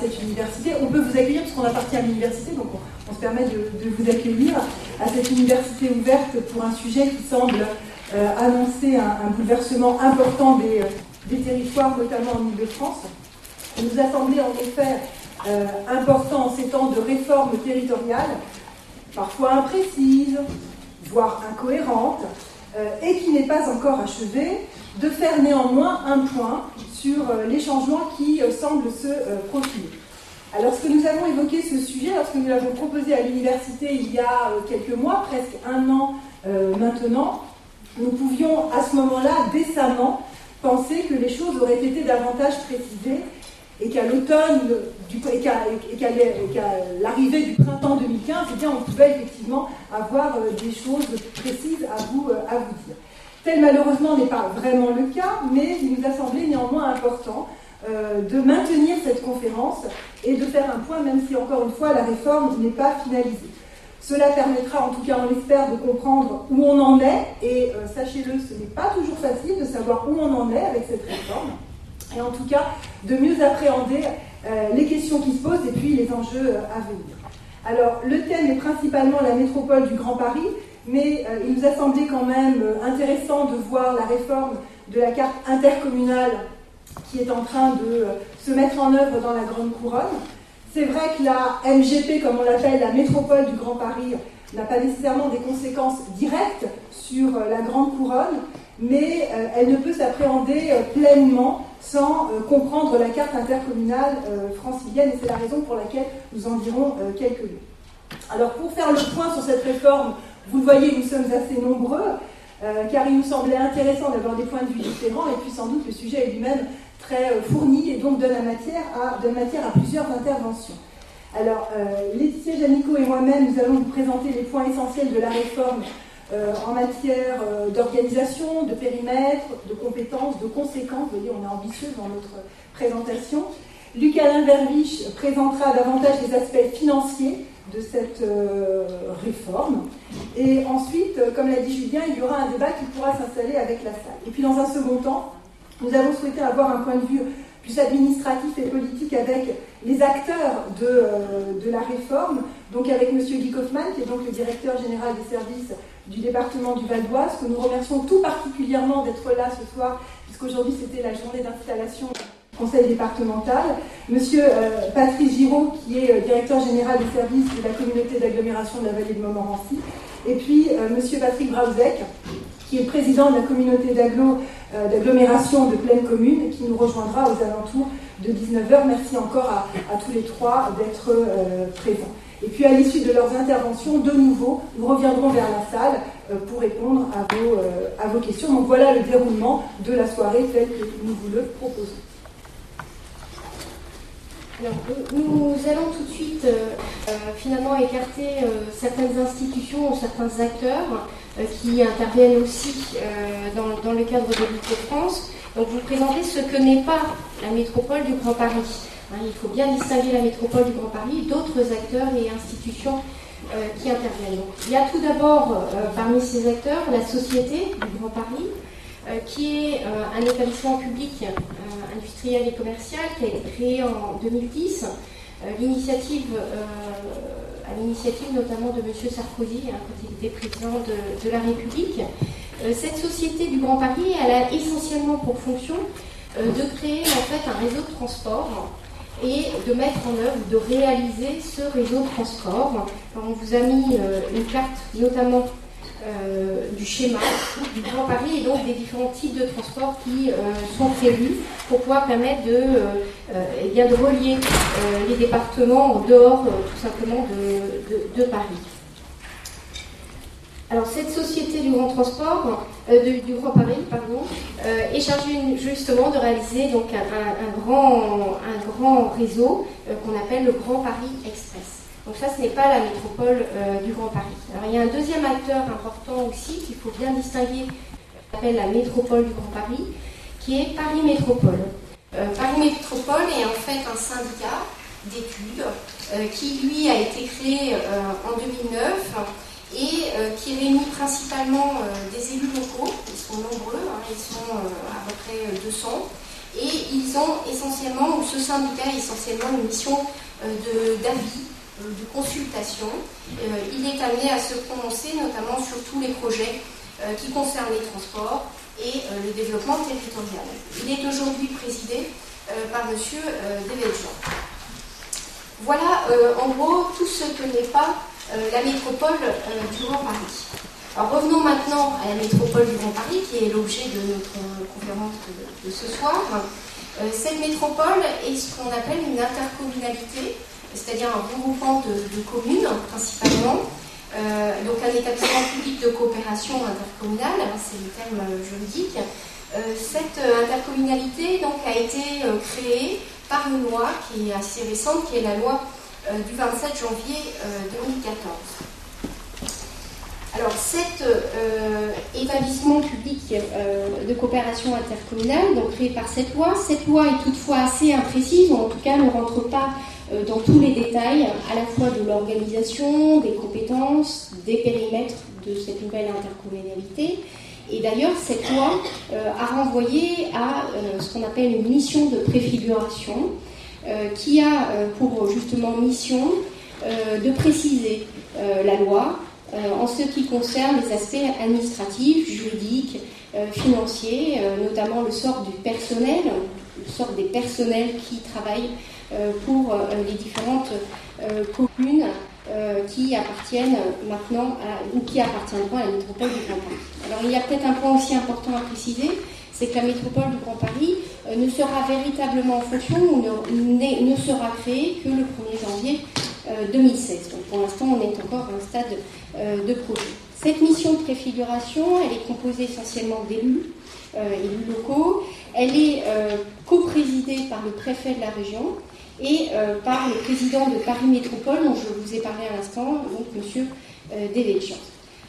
cette université. On peut vous accueillir puisqu'on appartient à l'université, donc on, se permet de, vous accueillir à cette université ouverte pour un sujet qui semble euh, annoncer un, bouleversement important des, des, territoires, notamment en Ile-de-France. Il nous a semblé en effet euh, important en ces temps de réforme territoriale, parfois imprécise, voire incohérente, euh, et qui n'est pas encore achevée, de faire néanmoins un point sur euh, les changements qui euh, semblent se profiler. Alors, lorsque nous avons évoqué ce sujet, lorsque nous l'avons proposé à l'université il y a quelques mois, presque un an maintenant, nous pouvions à ce moment-là décemment penser que les choses auraient été davantage précisées et qu'à l'automne, l'arrivée du printemps 2015, eh bien, on pouvait effectivement avoir euh, des choses précises euh, à vous dire. Tel malheureusement n'est pas vraiment le cas, mais il nous a semblé néanmoins important euh, de maintenir cette conférence et de faire un point, même si encore une fois la réforme n'est pas finalisée. Cela permettra, en tout cas on l'espère, de comprendre où on en est, et sachez-le, ce n'est pas toujours facile de savoir où on en est avec cette réforme et en tout cas de mieux appréhender euh, les questions qui se posent et puis les enjeux euh, à venir. Alors le thème est principalement la métropole du Grand Paris, mais euh, il nous a semblé quand même intéressant de voir la réforme de la carte intercommunale qui est en train de se mettre en œuvre dans la Grande Couronne. C'est vrai que la MGP, comme on l'appelle, la métropole du Grand Paris, n'a pas nécessairement des conséquences directes sur la Grande Couronne, mais elle ne peut s'appréhender pleinement sans euh, comprendre la carte intercommunale euh, francilienne, et c'est la raison pour laquelle nous en dirons euh, quelques mots. Alors pour faire le point sur cette réforme, vous le voyez, nous sommes assez nombreux, car il nous semblait intéressant d'avoir des points de vue différents, et puis sans doute le sujet est lui-même très fourni, et donc donne, matière à, plusieurs interventions. Alors, Laetitia Janico et moi-même, nous allons vous présenter les points essentiels de la réforme euh, en matière euh, d'organisation, de périmètre, de compétences, de conséquences. Vous voyez, on est ambitieux dans notre présentation. Luc-Alain Verviche présentera davantage les aspects financiers de cette euh, réforme. Et ensuite, comme l'a dit Julien, il y aura un débat qui pourra s'installer avec la salle. Et puis dans un second temps, nous avons souhaité avoir un point de vue plus administratif et politique avec les acteurs de, de la réforme, donc avec M. Guy Kaufmann, qui est donc le directeur général des services du département du Val d'Oise, que nous remercions tout particulièrement d'être là ce soir, puisqu'aujourd'hui c'était la journée d'installation conseil départemental. Monsieur euh, Patrice Giraud, qui est euh, directeur général des services de la communauté d'agglomération de la vallée de Montmorency. Et puis euh, Monsieur Patrick Brauzek, qui est président de la communauté d'agglomération de pleine commune, qui nous rejoindra aux alentours de 19h. Merci encore à, tous les trois d'être présents. Et puis à l'issue de leurs interventions, de nouveau, nous reviendrons vers la salle euh, pour répondre à vos, euh, à vos questions. Donc voilà le déroulement de la soirée tel que nous vous le proposons. Nous allons tout de suite euh, finalement écarter certaines institutions ou certains acteurs qui interviennent aussi dans, le cadre de l'île de France. Donc vous présenter ce que n'est pas la métropole du Grand Paris. Hein, il faut bien distinguer la métropole du Grand Paris d'autres acteurs et institutions euh, qui interviennent. il y a tout d'abord euh, parmi ces acteurs la Société du Grand Paris, euh, qui est un établissement public industriel et commercial qui a été créé en 2010. l'initiative, à l'initiative notamment de M. Sarkozy, hein, quand il était président de, la République. cette société du Grand Paris, elle a essentiellement pour fonction de créer en fait un réseau de transport et de mettre en œuvre, de réaliser ce réseau de transport. on vous a mis euh, une carte notamment euh, du schéma du Grand Paris et donc des différents types de transports qui euh, sont prévus pour pouvoir permettre de, eh bien relier les départements en dehors tout simplement de Paris. Alors cette société du grand transport, euh, du, Grand Paris, euh, est chargée justement de réaliser donc un, grand, réseau euh, qu'on appelle le Grand Paris Express. Donc ça, ce n'est pas la métropole du Grand Paris. Alors il y a un deuxième acteur important aussi qu'il faut bien distinguer, qu'on appelle la métropole du Grand Paris, qui est Paris Métropole. Paris Métropole est en fait un syndicat d'études qui lui a été créé en 2009 et euh, qui réunit principalement euh, des élus locaux, ils sont nombreux, hein, ils sont euh, à peu près 200, Et ils ont essentiellement, ou ce syndicat a essentiellement une mission d'avis, de, consultation. il est amené à se prononcer notamment sur tous les projets qui concernent les transports et le développement territorial. Il est aujourd'hui présidé par M. Devedjian. Voilà en gros tout ce que n'est pas la métropole du Grand Paris. Alors revenons maintenant à la métropole du Grand Paris, qui est l'objet de notre conférence de, ce soir. Euh, cette métropole est ce qu'on appelle une intercommunalité, c'est-à-dire un regroupement de, communes principalement. Euh, donc un établissement public de coopération intercommunale, hein, c'est le terme juridique. Euh, cette intercommunalité donc, a été créée par une loi qui est assez récente, qui est la loi du 27 janvier 2014. Alors, cet euh, établissement public euh, de coopération intercommunale, donc créé par cette loi, cette loi est toutefois assez imprécise, ou en tout cas ne rentre pas euh, dans tous les détails, à la fois de l'organisation, des compétences, des périmètres de cette nouvelle intercommunalité. Et d'ailleurs, cette loi a renvoyé à ce qu'on appelle une mission de préfiguration, qui a pour justement mission de préciser la loi, euh, en ce qui concerne les aspects administratifs, juridiques, euh, financiers, euh, notamment le sort du personnel, le sort des personnels qui travaillent pour les différentes communes qui appartiennent maintenant ou qui appartiendront à la métropole du Grand Paris. Alors il y a peut-être un point aussi important à préciser, c'est que la métropole du Grand Paris ne sera véritablement en fonction ou ne, sera créée que le 1er janvier 2016. Donc pour l'instant, on est encore à un stade euh, de projet. Cette mission de préfiguration, elle est composée essentiellement d'élus, euh, élus locaux. Elle est euh, co-présidée par le préfet de la région et par le président de Paris Métropole, dont je vous ai parlé à l'instant, donc M. Devedjian.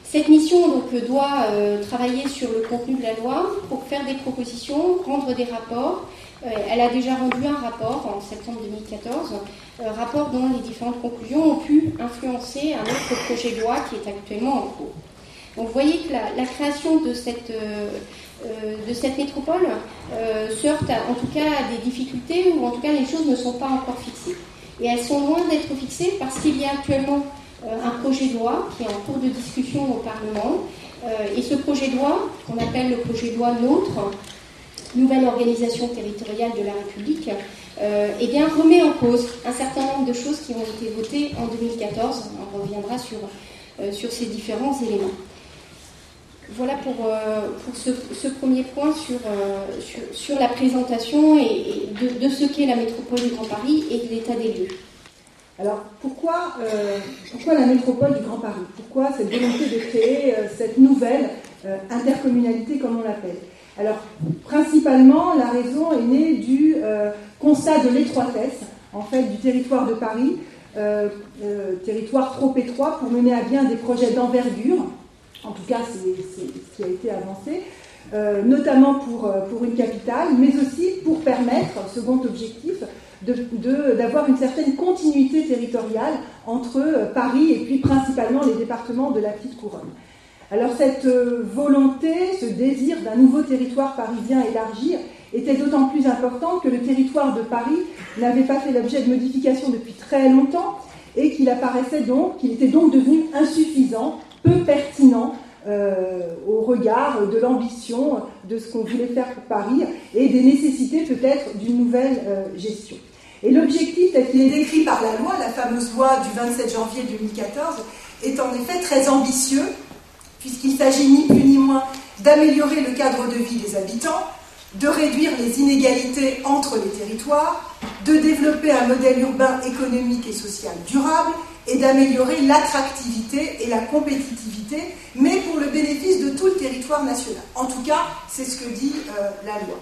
Cette mission donc, doit travailler sur le contenu de la loi pour faire des propositions, rendre des rapports. elle a déjà rendu un rapport en septembre 2014 euh, rapport dont les différentes conclusions ont pu influencer un autre projet de loi qui est actuellement en cours. Donc vous voyez que la, création de cette, euh, euh, de cette métropole se heurte en tout cas à des difficultés ou en tout cas les choses ne sont pas encore fixées. Et elles sont loin d'être fixées parce qu'il y a actuellement un projet de loi qui est en cours de discussion au Parlement. et ce projet de loi, qu'on appelle le projet de loi NOTRe, Nouvelle organisation territoriale de la République, euh, eh bien, remet en cause un certain nombre de choses qui ont été votées en 2014. On reviendra sur, euh, sur ces différents éléments. Voilà pour, euh, ce, premier point sur, sur, la présentation de, ce qu'est la métropole du Grand Paris et de l'état des lieux. Alors pourquoi, pourquoi la métropole du Grand Paris? Pourquoi cette volonté de créer cette nouvelle intercommunalité comme on l'appelle? Alors, principalement, la raison est née du euh, constat de l'étroitesse, en fait, du territoire de Paris, euh, euh, territoire trop étroit pour mener à bien des projets d'envergure. En tout cas, c'est ce qui a été avancé, notamment pour, pour une capitale, mais aussi pour permettre, second objectif, d'avoir une certaine continuité territoriale entre Paris et puis principalement les départements de la petite couronne. Alors cette euh, volonté, ce désir d'un nouveau territoire parisien élargi était d'autant plus important que le territoire de Paris n'avait pas fait l'objet de modifications depuis très longtemps et qu'il apparaissait donc, qu'il était donc devenu insuffisant, peu pertinent euh, au regard de l'ambition de ce qu'on voulait faire pour Paris et des nécessités peut-être d'une nouvelle euh, gestion. Et l'objectif tel qu'il est décrit par la loi, la fameuse loi du 27 janvier 2014, est en effet très ambitieux puisqu'il s'agit ni plus ni moins d'améliorer le cadre de vie des habitants, de réduire les inégalités entre les territoires, de développer un modèle urbain économique et social durable et d'améliorer l'attractivité et la compétitivité, mais pour le bénéfice de tout le territoire national. En tout cas, c'est ce que dit euh, la loi.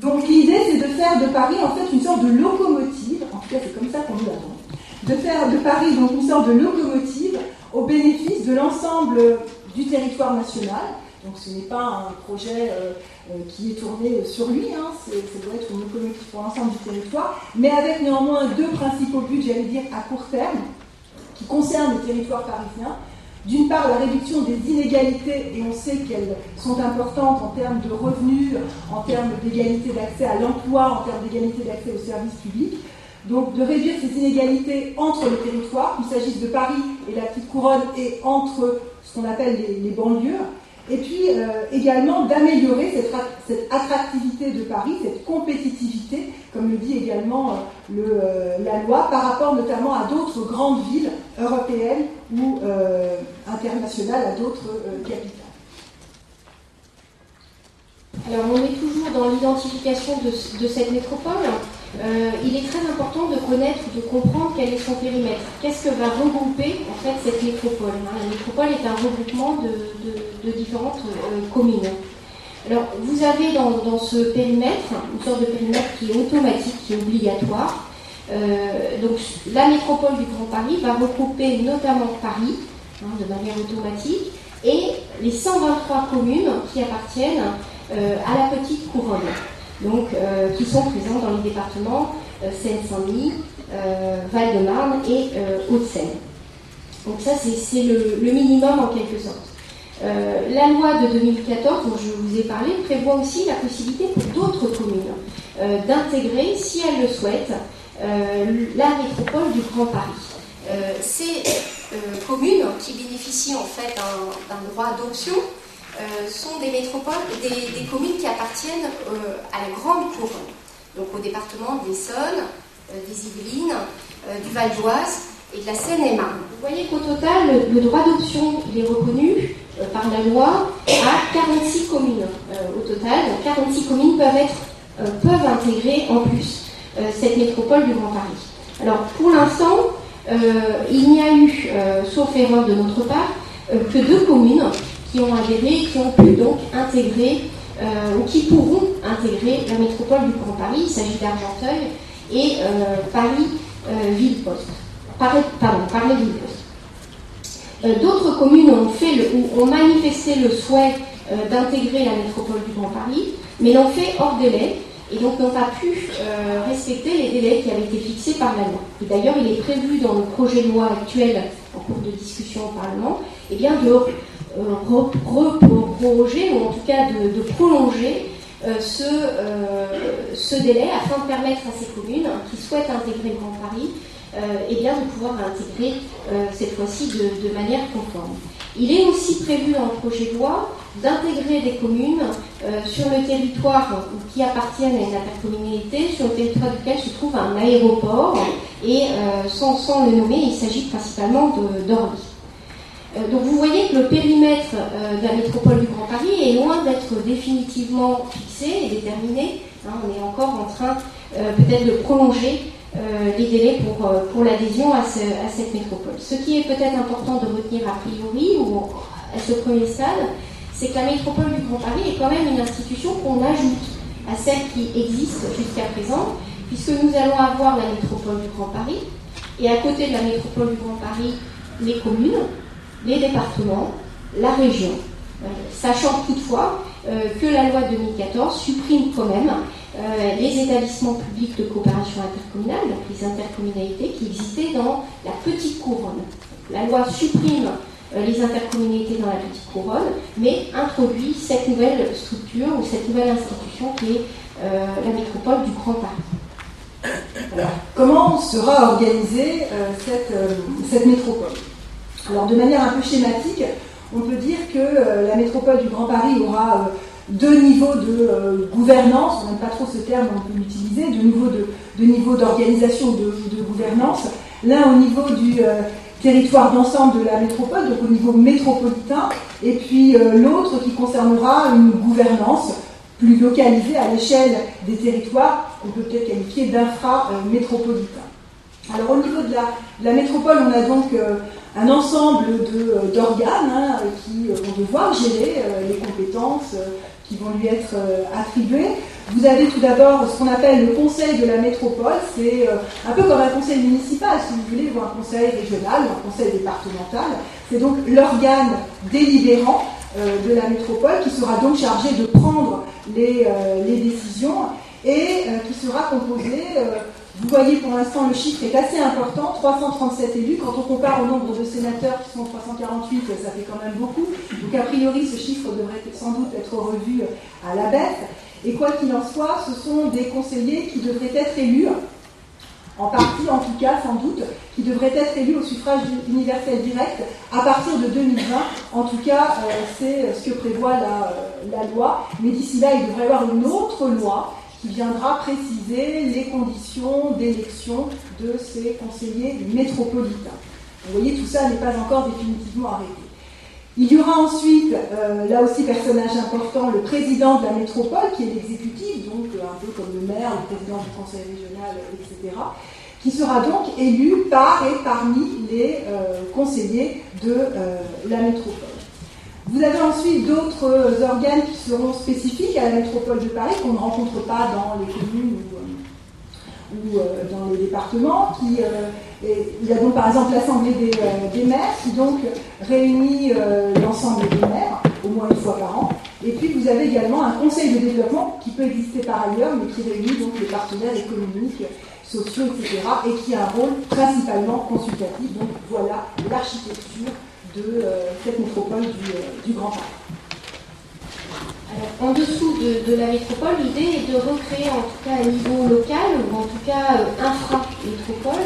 Donc l'idée, c'est de faire de Paris en fait une sorte de locomotive, en tout cas c'est comme ça qu'on nous l'attend, de faire de Paris donc une sorte de locomotive au bénéfice de l'ensemble du territoire national. Donc ce n'est pas un projet euh, euh, qui est tourné sur lui, hein, ça doit être une locomotive pour l'ensemble du territoire, mais avec néanmoins deux principaux buts, j'allais dire, à court terme, qui concernent le territoire parisien. d'une part la réduction des inégalités, et on sait qu'elles sont importantes en termes de revenus, en termes d'égalité d'accès à l'emploi, en termes d'égalité d'accès aux services publics, donc de réduire ces inégalités entre les territoires, qu'il s'agisse de Paris et la petite couronne, et entre ce qu'on appelle les, banlieues, et puis euh, également d'améliorer cette, attractivité de Paris, cette compétitivité, comme le dit également euh, euh, la loi, par rapport notamment à d'autres grandes villes européennes ou internationales, à d'autres capitales. Alors on est toujours dans l'identification de, cette métropole. Euh, il est très important de connaître, de comprendre quel est son périmètre. Qu'est-ce que va regrouper en fait cette métropole? La métropole est un regroupement de, différentes euh, communes. Alors vous avez dans, ce périmètre une sorte de périmètre qui est automatique, qui est obligatoire. Euh, donc la métropole du Grand Paris va regrouper notamment Paris hein, de manière automatique et les 123 communes qui appartiennent à la petite couronne donc, euh, qui sont présents dans les départements euh, Seine-Saint-Denis, euh, Val-de-Marne et Hauts-de-Seine. Donc ça, c'est le, minimum en quelque sorte. La loi de 2014, dont je vous ai parlé, prévoit aussi la possibilité pour d'autres communes d'intégrer, si elles le souhaitent, la métropole du Grand Paris. ces communes qui bénéficient en fait d'un droit d'option euh, sont des métropoles, des, communes qui appartiennent euh, à la grande couronne, donc au département d'Essonne, euh, des Yvelines, du Val d'Oise et de la Seine-et-Marne. Vous voyez qu'au total, le, droit d'option est reconnu par la loi à 46 communes. au total, 46 communes peuvent, être, peuvent intégrer en plus cette métropole du Grand Paris. Alors pour l'instant, il n'y a eu, sauf erreur de notre part, que deux communes qui ont adhéré, qui ont pu donc intégrer euh, ou qui pourront intégrer la métropole du Grand Paris. Il s'agit d'Argenteuil et euh, Paris euh, Ville-Poste. Pardon, Paris Ville-Poste. D'autres communes ont, manifesté le souhait d'intégrer la métropole du Grand Paris, mais l'ont fait hors délai et donc n'ont pas pu respecter les délais qui avaient été fixés par la loi. D'ailleurs, il est prévu dans le projet de loi actuel en cours de discussion au Parlement eh de ou en tout cas de, prolonger euh, ce, euh, ce, délai afin de permettre à ces communes qui souhaitent intégrer le Grand Paris et euh, eh bien, de pouvoir l'intégrer cette fois-ci de, manière conforme. Il est aussi prévu le projet de loi d'intégrer des communes sur le territoire qui appartiennent à une intercommunalité, sur le territoire duquel se trouve un aéroport, et sans, sans, le nommer, il s'agit principalement d'Orly. Euh, donc vous voyez que le périmètre euh, de la métropole du Grand Paris est loin d'être définitivement fixé et déterminé. Hein. on est encore en train euh, peut-être de prolonger les délais pour, pour l'adhésion à, cette métropole. Ce qui est peut-être important de retenir a priori ou à ce premier stade, c'est que la métropole du Grand Paris est quand même une institution qu'on ajoute à celle qui existe jusqu'à présent, puisque nous allons avoir la métropole du Grand Paris, et à côté de la métropole du Grand Paris, les communes, les départements, la région, euh, sachant toutefois euh, que la loi 2014 supprime quand même euh, les établissements publics de coopération intercommunale, donc les intercommunalités qui existaient dans la petite couronne. La loi supprime les intercommunalités dans la petite couronne, mais introduit cette nouvelle structure ou cette nouvelle institution qui est la métropole du Grand Paris. Alors, comment sera organisée cette, cette métropole? Alors de manière un peu schématique, on peut dire que euh, la métropole du Grand Paris aura euh, deux niveaux de euh, gouvernance, on n'aime pas trop ce terme, on peut l'utiliser, deux niveaux de, niveau d'organisation de, de, gouvernance. L'un au niveau du territoire d'ensemble de la métropole, donc au niveau métropolitain, et puis l'autre qui concernera une gouvernance plus localisée à l'échelle des territoires, qu'on peut peut-être qualifier d'infra-métropolitain. Alors au niveau de la, métropole, on a donc euh, un ensemble euh, d'organes hein, qui euh, vont devoir gérer les compétences qui vont lui être attribuées. Vous avez tout d'abord ce qu'on appelle le conseil de la métropole, c'est un peu comme un conseil municipal, si vous voulez, ou un conseil régional, ou un conseil départemental. C'est donc l'organe délibérant de la métropole qui sera donc chargé de prendre les décisions et qui sera composé Vous voyez pour l'instant le chiffre est assez important, 337 élus. Quand on compare au nombre de sénateurs qui sont 348, ça fait quand même beaucoup. Donc a priori ce chiffre devrait sans doute être revu à la baisse. Et quoi qu'il en soit, ce sont des conseillers qui devraient être élus en partie en tout cas sans doute, qui devrait être élu au suffrage universel direct à partir de 2020. En tout cas, euh, c'est ce que prévoit la, la loi. Mais d'ici là, il devrait y avoir une autre loi qui viendra préciser les conditions d'élection de ces conseillers métropolitains. Vous voyez, tout ça n'est pas encore définitivement arrêté. Il y aura ensuite, euh, là aussi personnage important, le président de la métropole, qui est l'exécutif, donc euh, un peu comme le maire, le président du conseil régional, etc., qui sera donc élu par et parmi les euh, conseillers de la métropole. Vous avez ensuite d'autres organes qui seront spécifiques à la métropole de Paris, qu'on ne rencontre pas dans les communes ou, dans les départements, qui il y a donc par exemple l'Assemblée des, euh, maires qui donc réunit euh, l'ensemble des maires au moins une fois par an. Et puis vous avez également un conseil de développement qui peut exister par ailleurs, mais qui réunit donc les partenaires économiques, sociaux, etc. et qui a un rôle principalement consultatif. Donc voilà l'architecture de euh, cette métropole du, Grand Paris. en dessous de, la métropole, l'idée est de recréer en tout cas à niveau local, ou en tout cas infra-métropole,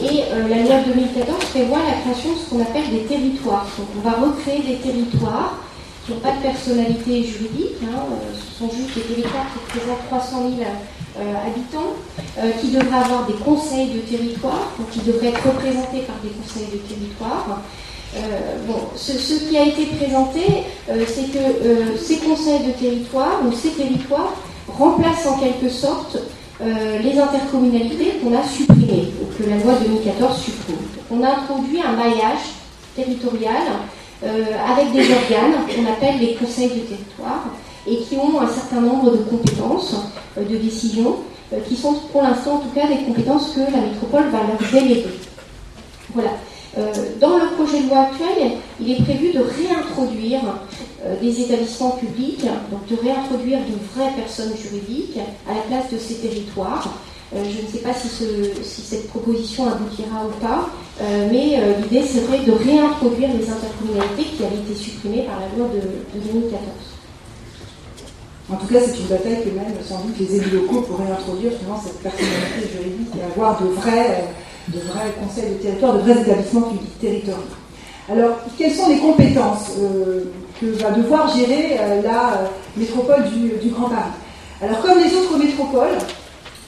et euh, la loi 2014 prévoit la création de ce qu'on appelle des territoires. Donc on va recréer des territoires qui n'ont pas de personnalité juridique, hein, euh, ce sont juste des territoires qui représentent 300 000 euh, habitants, qui devraient avoir des conseils de territoire, donc qui devraient être représentés par des conseils de territoire. bon, ce, qui a été présenté, c'est que ces conseils de territoire ou ces territoires remplacent en quelque sorte euh, les intercommunalités qu'on a supprimées, ou que la loi 2014 supprime. On a introduit un maillage territorial euh, avec des organes qu'on appelle les conseils de territoire et qui ont un certain nombre de compétences euh, de décision qui sont pour l'instant en tout cas des compétences que la métropole va leur déléguer. Voilà. dans le projet de loi actuel, il est prévu de réintroduire euh, des établissements publics, donc de réintroduire de vraies personnes juridiques à la place de ces territoires. Euh, je ne sais pas si, cette proposition aboutira ou pas, euh, mais l'idée serait de réintroduire les intercommunalités qui avaient été supprimées par la loi de, 2014. En tout cas, c'est une bataille que même sans doute les élus locaux pourraient introduire finalement cette personnalité juridique et avoir de vrais, conseils de territoire, de vrais établissements publics territoriaux. Alors, quelles sont les compétences que va devoir gérer euh, la euh, métropole du, Grand Paris? Alors comme les autres métropoles,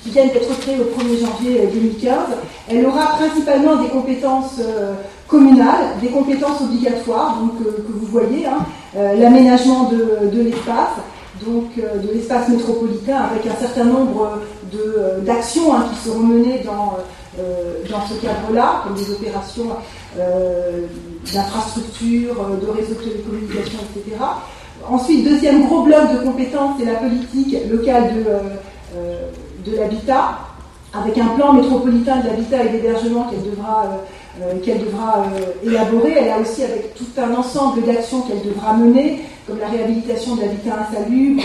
qui viennent d'être créées au 1er janvier 2015, euh, elle aura principalement des compétences communales, des compétences obligatoires, donc que vous voyez, hein, l'aménagement de, l'espace, donc de l'espace métropolitain, avec un certain nombre d'actions hein, qui seront menées dans, dans ce cadre-là, comme des opérations d'infrastructures, euh, de réseaux de télécommunications, etc. Ensuite, deuxième gros bloc de compétences, c'est la politique locale de, euh, euh, de l'habitat, avec un plan métropolitain de l'habitat et d'hébergement qu'elle devra, qu'elle devra élaborer. Elle a aussi avec tout un ensemble d'actions qu'elle devra mener, comme la réhabilitation de l'habitat insalubre,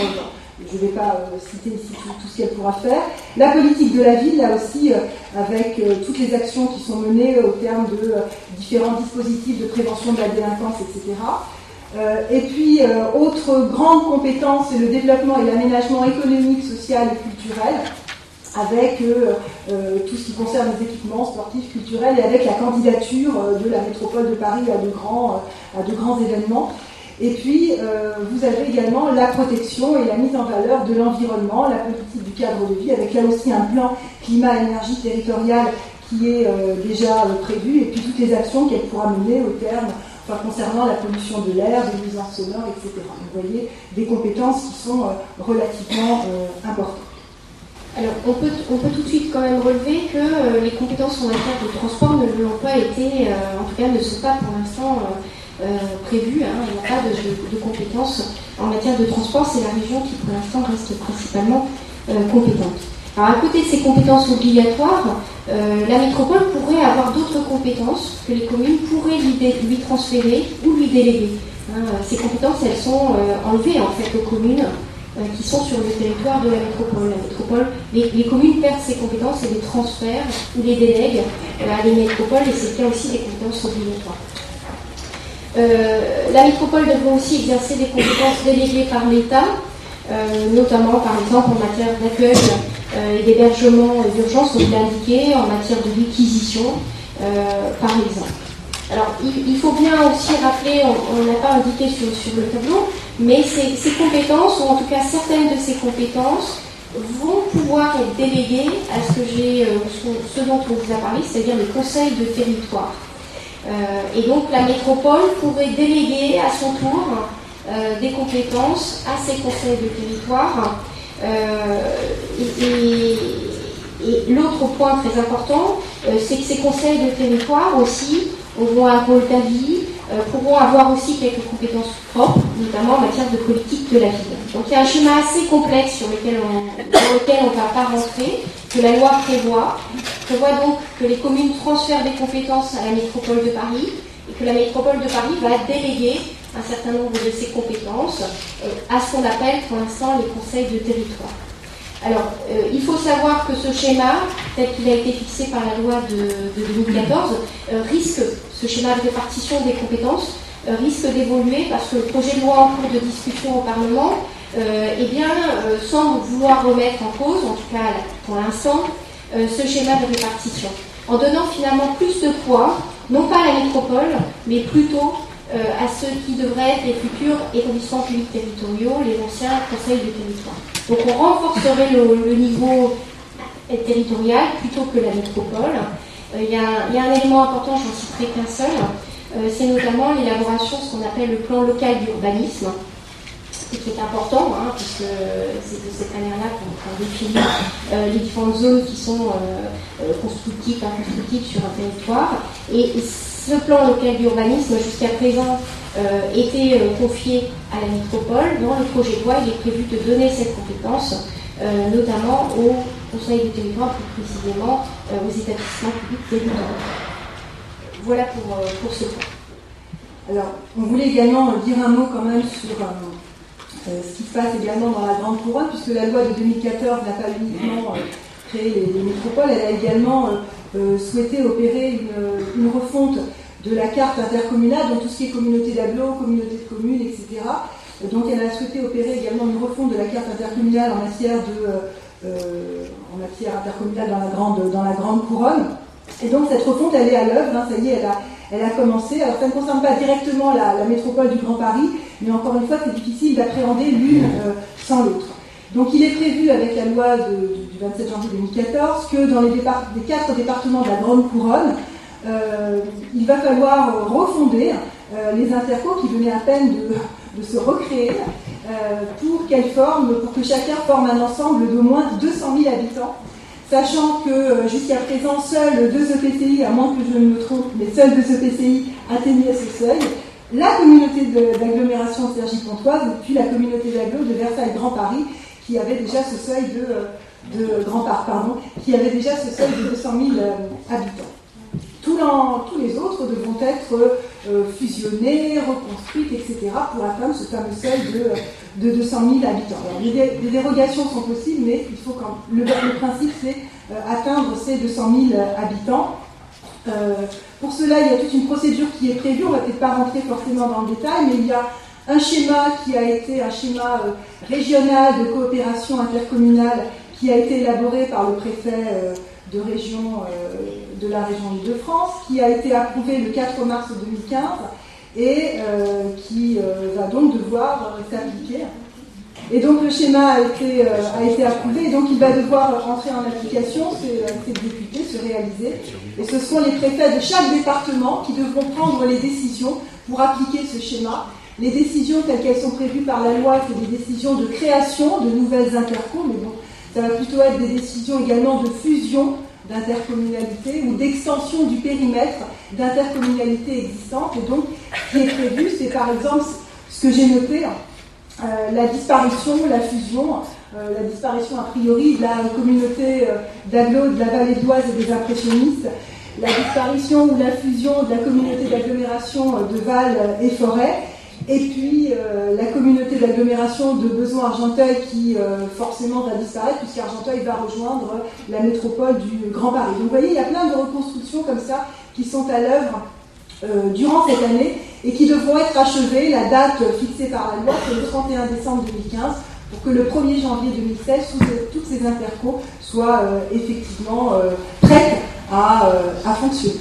je ne vais pas euh, citer ici tout, ce qu'elle pourra faire. La politique de la ville, là aussi, euh, avec euh, toutes les actions qui sont menées au terme de différents dispositifs de prévention de la délinquance, etc. et puis, autre grande compétence, c'est le développement et l'aménagement économique, social et culturel, avec tout ce qui concerne les équipements sportifs, culturels, et avec la candidature de la métropole de Paris à de grands, à de grands événements. Et puis, euh, vous avez également la protection et la mise en valeur de l'environnement, la politique du cadre de vie, avec là aussi un plan climat-énergie territorial qui est euh, déjà euh, prévu, et puis toutes les actions qu'elle pourra mener au terme, concernant la pollution de l'air, des nuisances sonores, etc. Vous voyez des compétences qui sont relativement importantes. Alors, on peut, on peut tout de suite quand même relever que les compétences en matière de transport ne l'ont pas été, en tout cas ne sont pas pour l'instant prévu. Hein, il n'y pas de, compétences en matière de transport. C'est la région qui, pour l'instant, reste principalement euh, compétente. Alors, à côté de ces compétences obligatoires, euh, la métropole pourrait avoir d'autres compétences que les communes pourraient lui, transférer ou lui déléguer. Hein, ces compétences, elles sont enlevées en fait aux communes qui sont sur le territoire de la métropole. La métropole, les, communes perdent ces compétences et les transfèrent ou les délèguent à les métropoles et c'est le cas aussi des compétences obligatoires. La métropole devrait aussi exercer des compétences déléguées par l'État, notamment par exemple en matière d'accueil et d'hébergement d'urgence, comme il indiqué, en matière de réquisition, par exemple. Alors, il, faut bien aussi rappeler, on n'a pas indiqué sur, le tableau, mais ces, compétences, ou en tout cas certaines de ces compétences, vont pouvoir être déléguées à ce, que j'ai, euh, ce, dont on vous a parlé, c'est-à-dire les conseils de territoire. Euh, et donc, la métropole pourrait déléguer à son tour euh, des compétences à ces conseils de territoire. et, et l'autre point très important, c'est que ces conseils de territoire aussi auront un rôle d'avis, euh, pourront avoir aussi quelques compétences propres, notamment en matière de politique de la ville. Donc il y a un schéma assez complexe sur lequel on ne va pas rentrer, que la loi prévoit. prévoit donc que les communes transfèrent des compétences à la métropole de Paris et que la métropole de Paris va déléguer un certain nombre de ses compétences euh, à ce qu'on appelle pour l'instant les conseils de territoire. Alors, euh, il faut savoir que ce schéma, tel qu'il a été fixé par la loi de, 2014, euh, risque, ce schéma de répartition des compétences, risque d'évoluer parce que le projet de loi en cours de discussion au Parlement eh bien, semble vouloir remettre en cause, en tout cas pour l'instant, ce schéma de répartition, en donnant finalement plus de poids, non pas à la métropole, mais plutôt à ceux qui devraient être les futurs établissements publics territoriaux, les anciens conseils de territoire. Donc on renforcerait le, niveau territorial plutôt que la métropole. Euh, il y, a, un élément important, j'en citerai qu'un seul, euh, c'est notamment l'élaboration de ce qu'on appelle le plan local d'urbanisme, qui est important, hein, puisque c'est de cette manière-là qu'on définit euh, les différentes zones qui sont constructives, constructives sur un territoire. Et ce plan local d'urbanisme, jusqu'à présent, euh, était euh, confié à la métropole. Dans le projet de loi, il est prévu de donner cette compétence, euh, notamment au Conseil du territoire, plus précisément aux établissements publics territoriaux. Voilà pour, pour ce point. Alors, on voulait également dire un mot quand même sur ce qui se passe également dans la Grande Couronne, puisque la loi de 2014 n'a pas uniquement créé les, métropoles, elle a également souhaité opérer une, refonte de la carte intercommunale, donc tout ce qui est communauté d'agglos, communauté de communes, etc. Donc elle a souhaité opérer également une refonte de la carte intercommunale en matière, de, euh, euh, en matière intercommunale dans la, grande, dans la grande couronne. Et donc cette refonte, elle est à l'œuvre, hein, ça y est, elle a, elle a commencé. Alors ça ne concerne pas directement la, métropole du Grand Paris, mais encore une fois, c'est difficile d'appréhender l'une euh, sans l'autre. Donc il est prévu avec la loi du 27 janvier 2014 que dans les, quatre départements de la Grande Couronne, euh, il va falloir refonder euh, les intercos qui venaient à peine de, se recréer pour qu'elles forment, pour que chacun forme un ensemble d'au moins 200 000 habitants sachant que jusqu'à présent, seuls deux EPCI, à moins que je ne me trompe, mais seuls deux EPCI atteignaient ce seuil. La communauté d'agglomération Sergi-Pontoise, puis la communauté d'agglo de Versailles-Grand Paris, qui avait déjà ce seuil pardon, qui avait déjà ce seuil de 200 000 habitants tous les autres devront être euh, fusionnés, reconstruites, etc., pour atteindre ce fameux seuil de, 200 000 habitants. des, dérogations sont possibles, mais il faut le, principe, c'est euh, atteindre ces 200 000 habitants. Euh, pour cela, il y a toute une procédure qui est prévue. On ne va peut-être pas rentrer forcément dans le détail, mais il y a un schéma qui a été un schéma régional de coopération intercommunale qui a été élaboré par le préfet de région de la région Île-de-France, qui a été approuvé le 4 mars 2015 et euh, qui euh, va donc devoir s'appliquer. Et donc le schéma a été, euh, a été approuvé et donc il va devoir entrer en application, c'est exécuté, se réaliser. Et ce seront les préfets de chaque département qui devront prendre les décisions pour appliquer ce schéma. Les décisions telles qu'elles sont prévues par la loi, c'est des décisions de création de nouvelles intercos, mais bon, ça va plutôt être des décisions également de fusion d'intercommunalité ou d'extension du périmètre d'intercommunalité existante. Et donc, qui est prévu, c'est par exemple ce que j'ai noté, euh, la disparition, la fusion, euh, la disparition a priori de la communauté euh, de la vallée d'Oise et des impressionnistes, la disparition ou la fusion de la communauté d'agglomération de Val et Forêt, Et puis la communauté d'agglomération de Besançon-Argenteuil qui forcément va disparaître puisqu'Argenteuil va rejoindre la métropole du Grand Paris. Donc vous voyez, il y a plein de reconstructions comme ça qui sont à l'œuvre durant cette année et qui devront être achevées. La date fixée par la loi, c'est le 31 décembre 2015 pour que le 1er janvier 2016, toutes ces intercos soient euh, effectivement euh, prêtes à, euh, à, fonctionner.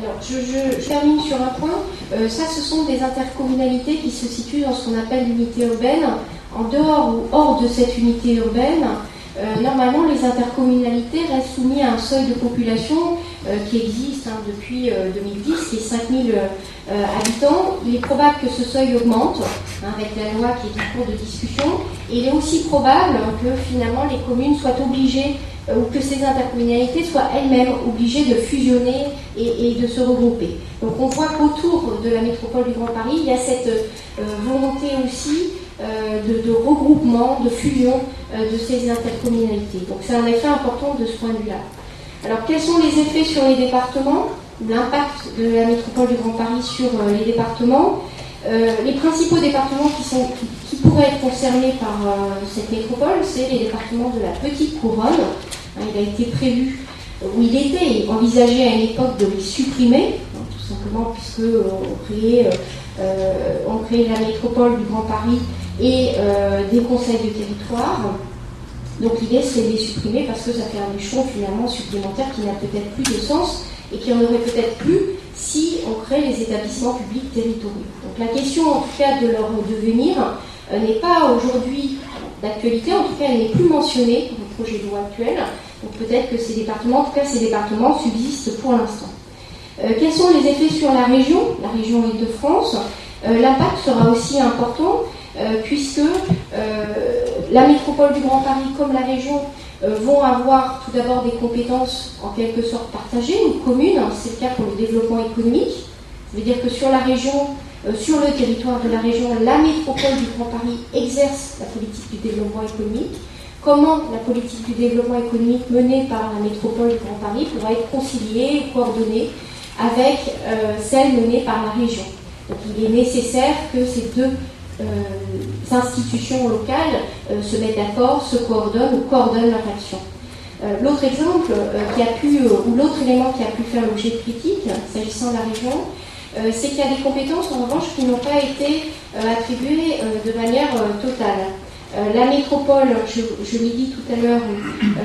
Alors, je, termine sur un point. ça, ce sont des intercommunalités qui se situent dans ce qu'on appelle l'unité urbaine. En dehors ou hors de cette unité urbaine, normalement, les intercommunalités restent soumises à un seuil de population qui existe hein, depuis 2010, qui est 5000 euh, habitants. Il est probable que ce seuil augmente hein, avec la loi qui est en cours de discussion. Et il est aussi probable que finalement les communes soient obligées euh, ou que ces intercommunalités soient elles-mêmes obligées de fusionner et, de se regrouper. Donc on voit qu'autour de la métropole du Grand Paris, il y a cette euh, volonté aussi de, regroupement, de fusion de ces intercommunalités. Donc c'est un effet important de ce point de vue-là. Alors quels sont les effets sur les départements l'impact de la métropole du Grand Paris sur euh, les départements? Euh, les principaux départements qui, pourraient être concernés par euh, cette métropole, c'est les départements de la Petite Couronne. Hein, il a été prévu, ou il était envisagé à une époque de les supprimer, hein, tout simplement puisque on créait, on créait la métropole du Grand Paris et des conseils de territoire. Donc l'idée c'est de les supprimer parce que ça fait un échelon finalement supplémentaire qui n'a peut-être plus de sens et qui en aurait peut-être plus si on crée les établissements publics territoriaux. Donc la question en tout cas de leur devenir euh, n'est pas aujourd'hui d'actualité, en tout cas elle n'est plus mentionnée dans le projet de loi actuel. Donc peut-être que ces départements, en tout cas ces départements subsistent pour l'instant. Euh, quels sont les effets sur la région, la région Île-de-France? Euh, L'impact sera aussi important puisque la métropole du Grand Paris comme la région vont avoir tout d'abord des compétences en quelque sorte partagées ou communes. C'est le cas pour le développement économique. Ça veut dire que sur la région, euh, sur le territoire de la région, la métropole du Grand Paris exerce la politique du développement économique. Comment la politique du développement économique menée par la métropole du Grand Paris pourra être conciliée et coordonnée avec euh, celle menée par la région? Donc il est nécessaire que ces deux euh, institutions locales euh, se mettent d'accord, se coordonnent ou coordonnent leur action. Euh, l'autre exemple qui a pu, ou l'autre élément qui a pu faire l'objet de critique, s'agissant de la région, c'est qu'il y a des compétences en revanche qui n'ont pas été attribuées de manière totale. la métropole, je, l'ai dit tout à l'heure,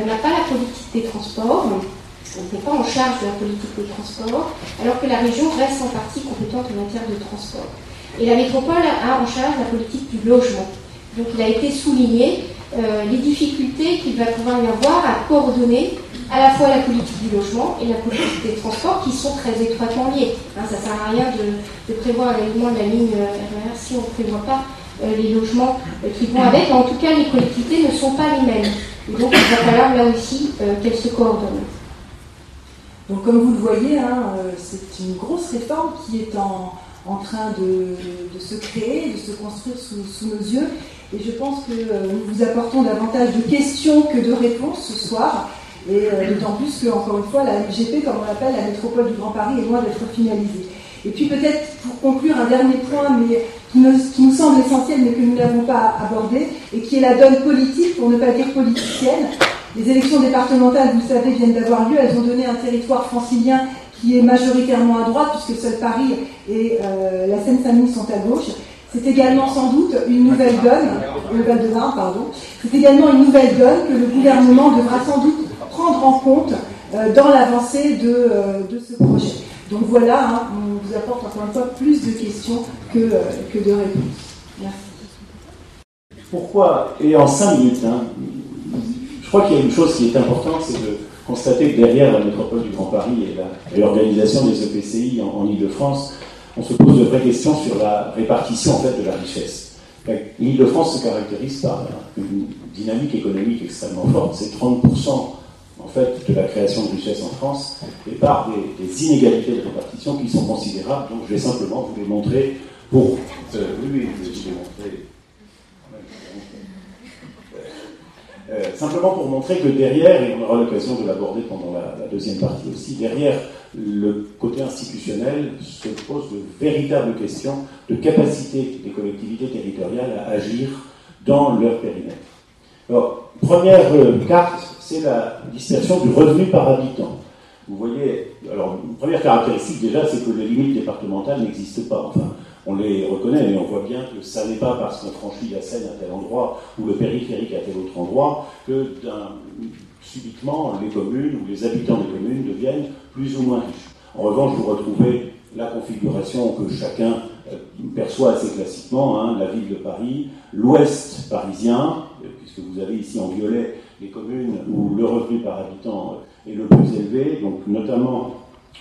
n'a pas la politique des transports, n'est pas en charge de la politique des transports, alors que la région reste en partie compétente en matière de transport. Et la métropole a en charge la politique du logement. Donc il a été souligné euh, les difficultés qu'il va pouvoir y avoir à coordonner à la fois la politique du logement et la politique des transports qui sont très étroitement liés. Hein, ça ne sert à rien de, prévoir un alignement de la ligne RER e si on ne prévoit pas euh, les logements euh, qui vont avec. En tout cas, les collectivités ne sont pas les mêmes. donc il va falloir là aussi qu'elles se coordonnent. Donc comme vous le voyez, hein, c'est une grosse réforme qui est en, en train de, se créer, de se construire sous, nos yeux. Et je pense que euh, nous vous apportons davantage de questions que de réponses ce soir. Et euh, d'autant plus que, encore une fois, la MGP, comme on l'appelle, la métropole du Grand Paris, est loin d'être finalisée. Et puis peut-être pour conclure un dernier point, mais qui, nous semble essentiel, mais que nous n'avons pas abordé, et qui est la donne politique, pour ne pas dire politicienne. Les élections départementales, vous le savez, viennent d'avoir lieu. Elles ont donné un territoire francilien qui est majoritairement à droite, puisque seul Paris et euh, la Seine-Saint-Denis sont à gauche. C'est également sans doute une nouvelle donne, le Val de pardon, c'est également une nouvelle donne que le gouvernement devra sans doute prendre en compte euh, dans l'avancée euh, de, ce projet. Donc voilà, hein, on vous apporte encore une fois plus de questions que, que de réponses. Merci. Pourquoi Et en cinq minutes, hein, je crois qu'il y a une chose qui est importante, c'est de constater que derrière la métropole du Grand Paris et l'organisation des EPCI en, Ile-de-France, on se pose de vraies questions sur la répartition en fait de la richesse. L'Île-de-France se caractérise par une dynamique économique extrêmement forte. C'est 30% en fait de la création de richesse en France et par des, inégalités de répartition qui sont considérables. Donc je vais simplement vous les montrer pour. Euh, oui, oui, je vais montrer. Simplement pour montrer que derrière, et on aura l'occasion de l'aborder pendant la, deuxième partie aussi, derrière le côté institutionnel se pose de véritables questions de capacité des collectivités territoriales à agir dans leur périmètre. Alors, première carte, c'est la dispersion du revenu par habitant. Vous voyez, alors, une première caractéristique déjà, c'est que les limites départementales n'existent pas. Enfin, on les reconnaît, mais on voit bien que ça n'est pas parce qu'on franchit la Seine à tel endroit ou le périphérique à tel autre endroit que subitement les communes ou les habitants des communes deviennent plus ou moins riches. En revanche, vous retrouvez la configuration que chacun euh, perçoit assez classiquement, hein, la ville de Paris, l'ouest parisien, puisque vous avez ici en violet les communes où le revenu par habitant est le plus élevé, donc notamment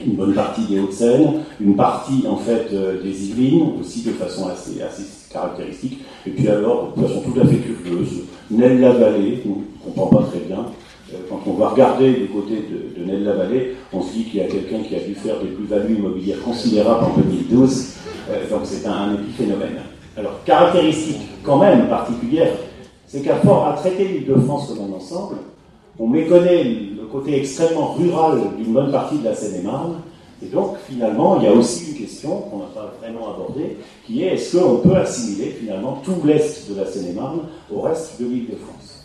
une bonne partie des Hauts-de-Seine, une partie en fait euh, des Yvelines, aussi de façon assez, caractéristique, et puis alors, de façon tout à fait curieuse, Nelle-la-Vallée, on ne comprend pas très bien, euh, quand on va regarder du côté de, de Nelle-la-Vallée, on se dit qu'il y a quelqu'un qui a dû faire des plus-values immobilières considérables en 2012, euh, donc c'est un, un épiphénomène. Alors, caractéristique quand même particulière, c'est qu'à fort à traiter l'île de France comme un ensemble, on méconnaît le côté extrêmement rural d'une bonne partie de la Seine-et-Marne. Et donc, finalement, il y a aussi une question qu'on n'a pas vraiment abordée, qui est est-ce qu'on peut assimiler finalement tout l'Est de la Seine-et-Marne au reste de l'île de France?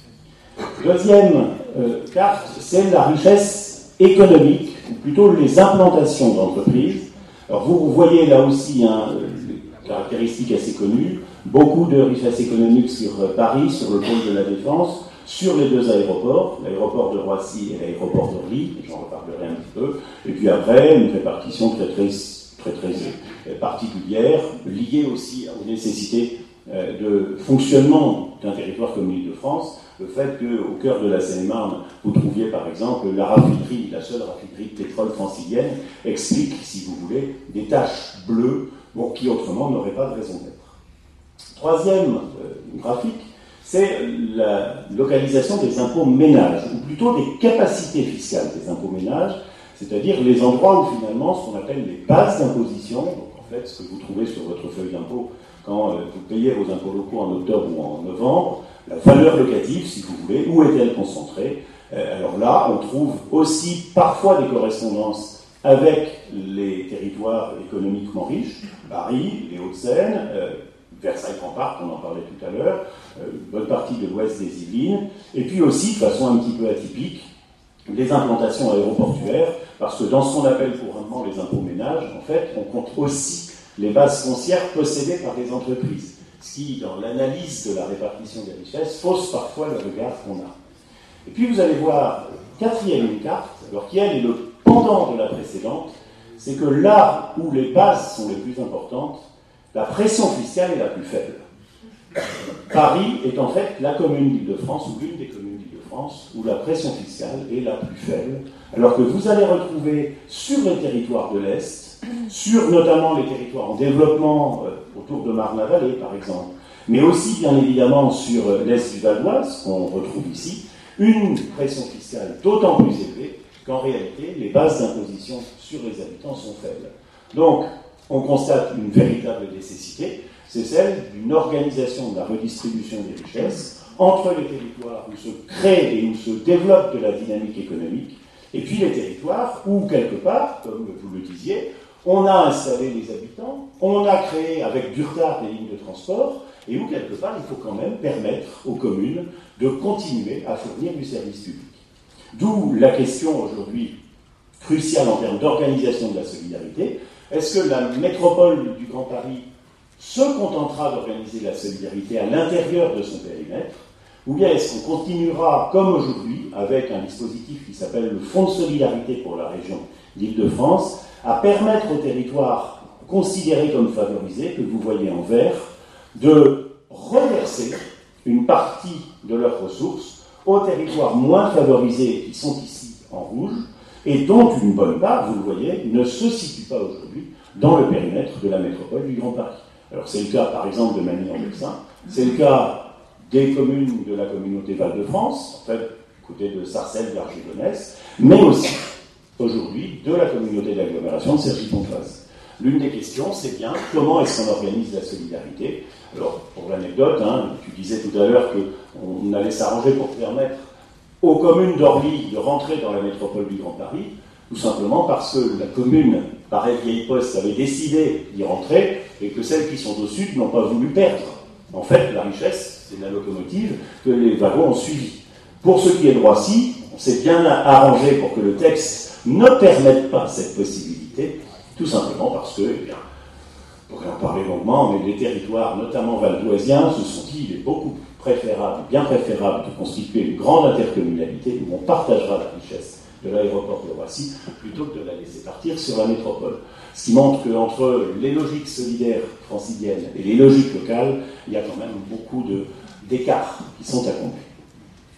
Deuxième euh, carte, c'est la richesse économique, ou plutôt les implantations d'entreprises. Alors, vous, voyez là aussi hein, une caractéristique assez connue, beaucoup de richesse économique sur euh, Paris, sur le pôle de la Défense, sur les deux aéroports, l'aéroport de Roissy et l'aéroport d'Orly, j'en reparlerai un petit peu, et puis après une répartition très très, très, très euh, particulière, liée aussi aux nécessités euh, de fonctionnement d'un territoire comme l'île de France, le fait qu'au cœur de la Seine-et-Marne, vous trouviez par exemple la raffinerie, la seule raffinerie de pétrole francilienne, explique, si vous voulez, des taches bleues qui autrement n'auraient pas de raison d'être. Troisième euh, graphique, c'est la localisation des impôts ménages, ou plutôt des capacités fiscales des impôts ménages, c'est-à-dire les endroits où finalement ce qu'on appelle les bases d'imposition, en fait ce que vous trouvez sur votre feuille d'impôt quand euh, vous payez vos impôts locaux en octobre ou en novembre, la valeur locative, si vous voulez, où est-elle concentrée euh, Alors là, on trouve aussi parfois des correspondances avec les territoires économiquement riches, Paris, les Hauts-de-Seine, Versailles-Grand-Parc, on en parlait tout à l'heure, euh, une bonne partie de l'ouest des Yvelines, et puis aussi, de façon un petit peu atypique, les implantations aéroportuaires, parce que dans ce qu'on appelle couramment les impôts ménages, en fait, on compte aussi les bases foncières possédées par les entreprises, ce qui, dans l'analyse de la répartition des richesses, fausse parfois le regard qu'on a. Et puis vous allez voir, quatrième carte, alors qui elle est le pendant de la précédente, c'est que là où les bases sont les plus importantes, la pression fiscale est la plus faible. Paris est en fait la commune d'Île-de-France, ou l'une des communes d'Île-de-France, où la pression fiscale est la plus faible, alors que vous allez retrouver sur les territoires de l'Est, sur notamment les territoires en développement euh, autour de Marne-la-Vallée par exemple, mais aussi bien évidemment sur euh, l'Est du Val d'Oise, qu'on retrouve ici, une pression fiscale d'autant plus élevée qu'en réalité les bases d'imposition sur les habitants sont faibles. Donc, on constate une véritable nécessité, c'est celle d'une organisation de la redistribution des richesses entre les territoires où se crée et où se développe de la dynamique économique, et puis les territoires où, quelque part, comme vous le disiez, on a installé les habitants, on a créé avec du retard des lignes de transport, et où, quelque part, il faut quand même permettre aux communes de continuer à fournir du service public. D'où la question aujourd'hui cruciale en termes d'organisation de la solidarité, est-ce que la métropole du Grand Paris se contentera d'organiser la solidarité à l'intérieur de son périmètre ou bien est-ce qu'on continuera, comme aujourd'hui, avec un dispositif qui s'appelle le Fonds de solidarité pour la région d'Île-de-France, à permettre aux territoires considérés comme favorisés, que vous voyez en vert, de reverser une partie de leurs ressources aux territoires moins favorisés qui sont ici en rouge, et dont une bonne part, vous le voyez, ne se situe pas aujourd'hui dans le périmètre de la métropole du Grand Paris. Alors c'est le cas par exemple de Manille-en-Vexin, c'est le cas des communes de la communauté Val-de-France, en fait, côté de Sarcelles, d'Argégonesse, mais aussi aujourd'hui de la communauté d'agglomération de Cergy-Pontoise. L'une des questions, c'est bien comment est-ce qu'on organise la solidarité? Alors, pour l'anecdote, hein, tu disais tout à l'heure qu'on allait s'arranger pour permettre aux communes d'Orly de rentrer dans la métropole du Grand Paris, tout simplement parce que la commune, pareil vieille poste, avait décidé d'y rentrer et que celles qui sont au sud n'ont pas voulu perdre. En fait, la richesse, c'est la locomotive que les wagons ont suivi. Pour ce qui est de Roissy, on s'est bien arrangé pour que le texte ne permette pas cette possibilité, tout simplement parce que, eh bien, on pourrait en parler longuement, mais les territoires, notamment valdoisiens, se sont dit qu'il est beaucoup préférable, bien préférable de constituer une grande intercommunalité où on partagera la richesse de l'aéroport de Roissy plutôt que de la laisser partir sur la métropole. Ce qui montre qu'entre les logiques solidaires franciliennes et les logiques locales, il y a quand même beaucoup d'écarts qui sont accomplis.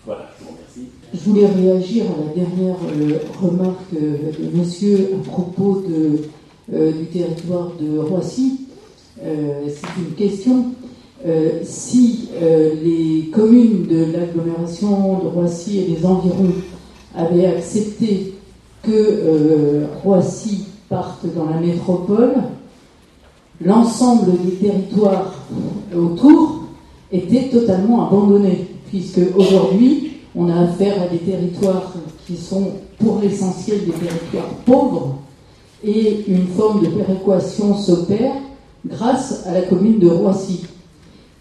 Voilà, je vous remercie. Je voulais réagir à la dernière euh, remarque euh, de monsieur à propos euh, du territoire de Roissy. C'est une question. Si les communes de l'agglomération de Roissy et les environs avaient accepté que Roissy parte dans la métropole, l'ensemble des territoires autour étaient totalement abandonnés, puisque aujourd'hui, on a affaire à des territoires qui sont pour l'essentiel des territoires pauvres, et une forme de péréquation s'opère grâce à la commune de Roissy.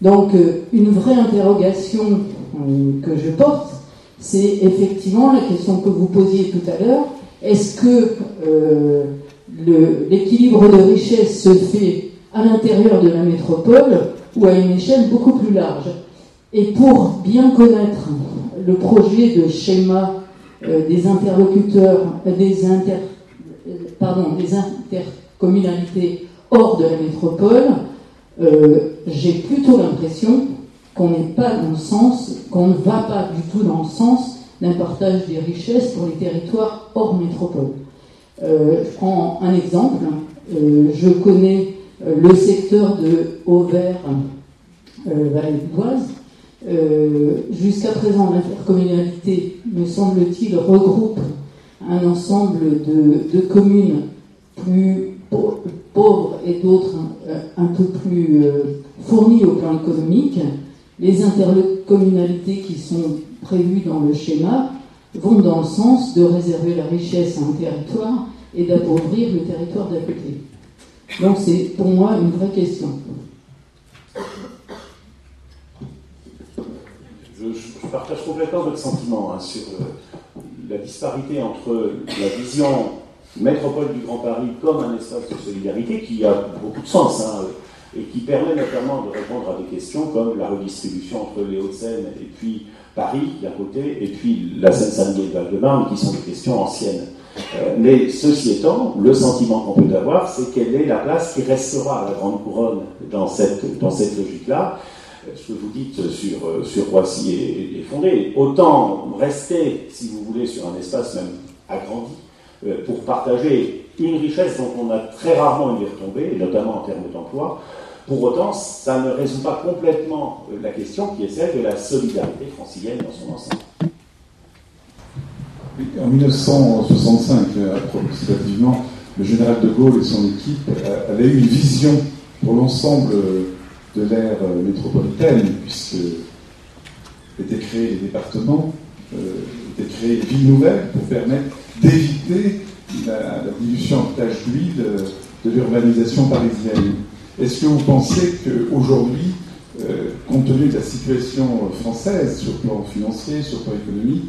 Donc, euh, une vraie interrogation euh, que je porte, c'est effectivement la question que vous posiez tout à l'heure. Est-ce que euh, l'équilibre de richesse se fait à l'intérieur de la métropole ou à une échelle beaucoup plus large? Et pour bien connaître le projet de schéma des interlocuteurs, des, inter, pardon, des intercommunalités hors de la métropole, j'ai plutôt l'impression qu'on n'est pas dans le sens, qu'on ne va pas du tout dans le sens d'un partage des richesses pour les territoires hors métropole. Euh, je prends un exemple. Euh, je connais euh, le secteur de Auvers, vallée d'Oise. Jusqu'à présent, l'intercommunalité, me semble-t-il, regroupe un ensemble de, communes plus pauvres et d'autres un, peu plus fournies au plan économique. Les intercommunalités qui sont prévues dans le schéma vont dans le sens de réserver la richesse à un territoire et d'appauvrir le territoire d'à côté. Donc c'est pour moi une vraie question. Je, partage complètement votre sentiment hein, sur euh, la disparité entre la vision métropole du Grand Paris comme un espace de solidarité qui a beaucoup de sens hein, et qui permet notamment de répondre à des questions comme la redistribution entre les Hauts-de-Seine et puis Paris d'un côté, et puis la Seine-Saint-Denis et Val-de-Marne, qui sont des questions anciennes. Euh, mais ceci étant, le sentiment qu'on peut avoir, c'est quelle est la place qui restera à la Grande Couronne dans cette, dans cette logique-là. Euh, ce que vous dites sur, euh, Roissy est, fondé. Autant rester, si vous voulez, sur un espace même agrandi, pour partager une richesse dont on a très rarement une retombée, et notamment en termes d'emploi, pour autant, ça ne résout pas complètement euh, la question qui est celle de la solidarité francilienne dans son ensemble. En 1965, euh, approximativement, le général de Gaulle et son équipe euh, avaient eu une vision pour l'ensemble de l'ère métropolitaine, puisque étaient créés les départements, étaient créées les villes nouvelles pour permettre d'éviter la, dilution en tâche d'huile de l'urbanisation parisienne. Est-ce que vous pensez qu'aujourd'hui, euh, compte tenu de la situation française sur le plan financier, sur le plan économique,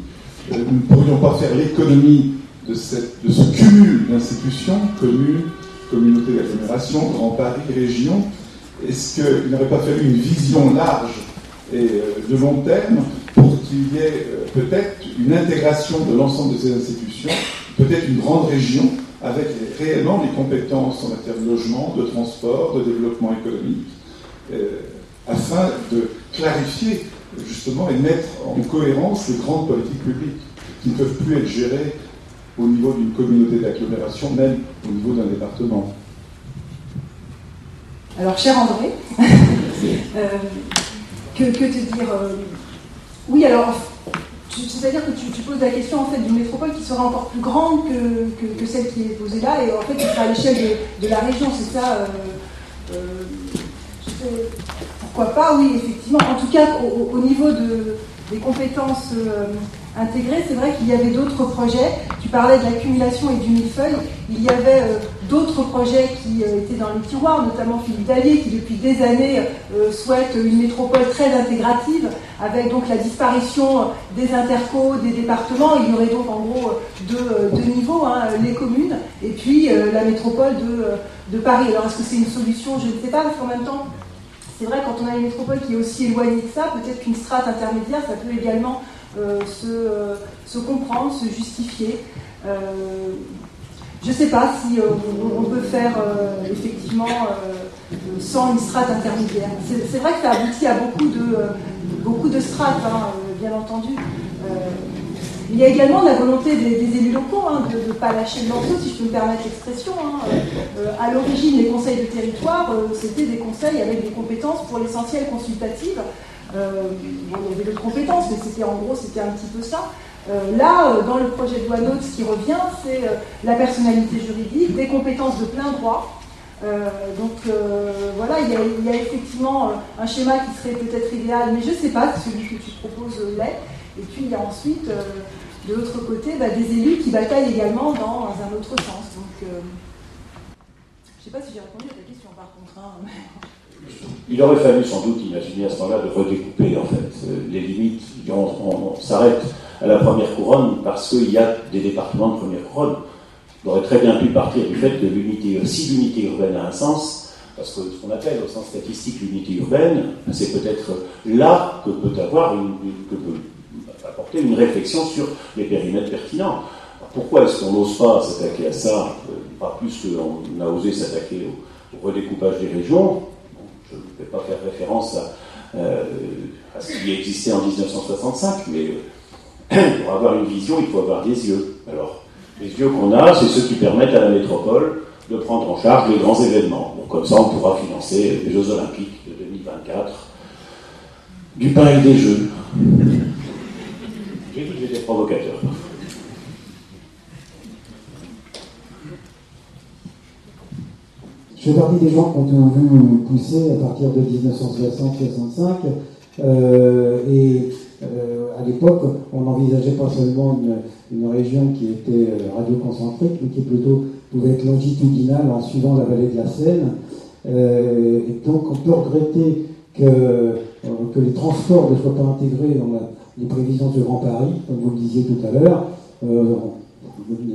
euh, nous ne pourrions pas faire l'économie de, ce cumul d'institutions, communes, communautés d'agglomération, Grand Paris, région? Est-ce qu'il n'aurait pas fallu une vision large et euh, de long terme qu'il y ait peut-être une intégration de l'ensemble de ces institutions, peut-être une grande région avec réellement les compétences en matière de logement, de transport, de développement économique, euh, afin de clarifier justement et mettre en cohérence les grandes politiques publiques qui ne peuvent plus être gérées au niveau d'une communauté d'agglomération, même au niveau d'un département. Alors, cher André, euh, que, te dire euh, Oui, alors, c'est-à-dire que tu, poses la question en fait d'une métropole qui sera encore plus grande que, celle qui est posée là, et en fait qui sera à l'échelle de, la région, c'est ça. Euh, euh, pourquoi pas, oui, effectivement. En tout cas, au, niveau des compétences intégrées, c'est vrai qu'il y avait d'autres projets. Tu parlais de l'accumulation et du millefeuille. Il y avait d'autres projets qui euh, étaient dans les tiroirs, notamment Philippe Dallier, qui depuis des années euh, souhaite une métropole très intégrative, avec donc la disparition des intercos, des départements. Il y aurait donc en gros deux, niveaux, hein, les communes et puis euh, la métropole de, Paris. Alors est-ce que c'est une solution? Je ne sais pas, parce qu'en même temps, c'est vrai, quand on a une métropole qui est aussi éloignée que ça, peut-être qu'une strate intermédiaire, ça peut également se, comprendre, se justifier. Je ne sais pas si euh, on, peut faire euh, effectivement euh, sans une strate intermédiaire. C'est vrai que ça aboutit à beaucoup de, beaucoup de strates, hein, bien entendu. il y a également la volonté des, élus locaux hein, de ne pas lâcher le morceau, si je peux me permettre l'expression. Hein. à l'origine, les conseils de territoire, c'était des conseils avec des compétences pour l'essentiel consultatives. il y avait d'autres compétences, mais c'était en gros, c'était un petit peu ça. Euh, là, euh, dans le projet de loi NOTE, ce qui revient, c'est euh, la personnalité juridique, des compétences de plein droit. donc voilà, il y, a, effectivement un schéma qui serait peut-être idéal, mais je ne sais pas si celui que tu proposes l'est. Et puis il y a ensuite, de l'autre côté, bah, des élus qui bataillent également dans un autre sens. Donc je ne sais pas si j'ai répondu à ta question par contre. Hein, il aurait fallu sans doute imaginer à ce moment-là de redécouper en fait les limites. on s'arrête à la première couronne parce qu'il y a des départements de première couronne. On aurait très bien pu partir du fait que l'unité, si l'unité urbaine a un sens, parce que ce qu'on appelle au sens statistique l'unité urbaine, c'est peut-être là que peut avoir une, que peut apporter une réflexion sur les périmètres pertinents. pourquoi est-ce qu'on n'ose pas s'attaquer à ça, euh, pas plus qu'on a osé s'attaquer au, redécoupage des régions Je ne vais pas faire référence à, euh, ce qui existait en 1965, mais euh, pour avoir une vision, il faut avoir des yeux. Alors, les yeux qu'on a, c'est ceux qui permettent à la métropole de prendre en charge les grands événements. Donc, comme ça, on pourra financer les Jeux Olympiques de 2024, du pain et des jeux. J'ai tout été provocateur. Je fais partie des gens qui ont vu pousser à partir de 1960-65 euh, et euh, à l'époque, on n'envisageait pas seulement une, région qui était euh, radioconcentrique, mais qui plutôt pouvait être longitudinale en suivant la vallée de la Seine. Et donc, on peut regretter que, les transports ne soient pas intégrés dans les prévisions du Grand Paris, comme vous le disiez tout à l'heure.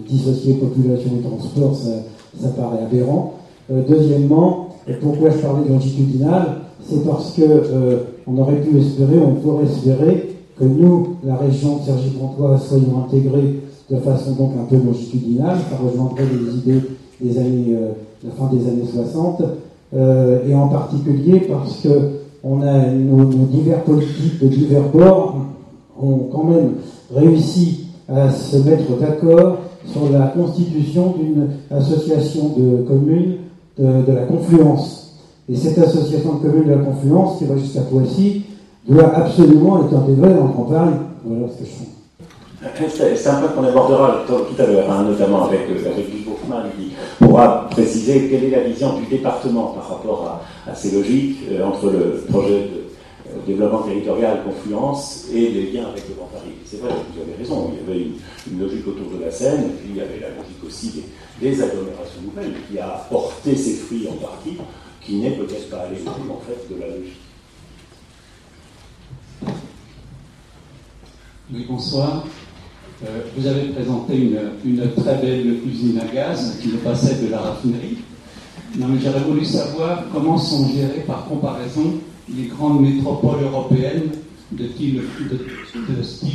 dissocier population et transport, ça paraît aberrant. Deuxièmement, pourquoi je parlais de longitudinal C'est parce que on aurait pu espérer, on pourrait espérer que nous, la région de Cergy-Pontoise, soyons intégrés de façon donc un peu longitudinale, ça rejoindrait les idées des années, euh, la fin des années 60, euh, et en particulier parce que on a nos, divers politiques de divers bords ont quand même réussi à se mettre d'accord sur la constitution d'une association de communes de, de, la confluence. Et cette association de communes de la confluence, qui va jusqu'à Poissy, doit absolument être intégré dans le Grand Paris. Voilà ce que je fais. C'est un point qu'on abordera tout à l'heure, hein, notamment avec, euh, avec Guy Bourgman, qui pourra préciser quelle est la vision du département par rapport à, ces logiques euh, entre le projet de euh, développement territorial, confluence, et les liens avec le Grand Paris. C'est vrai, vous avez raison, il y avait une, logique autour de la Seine, et puis il y avait la logique aussi des, agglomérations nouvelles, qui a porté ses fruits en partie, qui n'est peut-être pas allé au en fait de la logique. Oui, bonsoir. Euh, vous avez présenté une, très belle usine à gaz qui nous passait de la raffinerie. Non, mais j'aurais voulu savoir comment sont gérées par comparaison les grandes métropoles européennes de, style,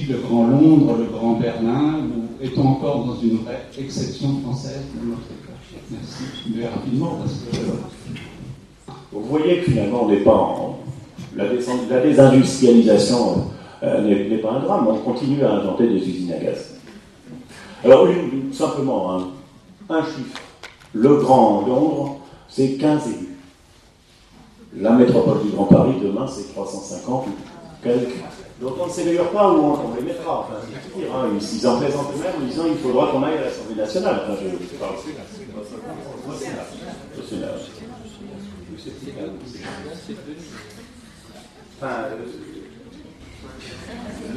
le Grand Londres, le Grand Berlin, ou est-on encore dans une vraie exception française dans notre cas Merci. Mais rapidement, parce que. Vous voyez que finalement, on n'est pas en. La, la désindustrialisation euh, n'est pas un drame. On continue à inventer des usines à gaz. Alors, simplement, un, chiffre. Le Grand Londres, c'est 15 élus. La métropole du Grand Paris, demain, c'est 350 ou quelques Donc on ne s'améliore pas où on, les mettra. Enfin, c'est dire. Hein. Ils, en présentent eux-mêmes en disant qu'il faudra qu'on aille à l'Assemblée nationale. Enfin, je,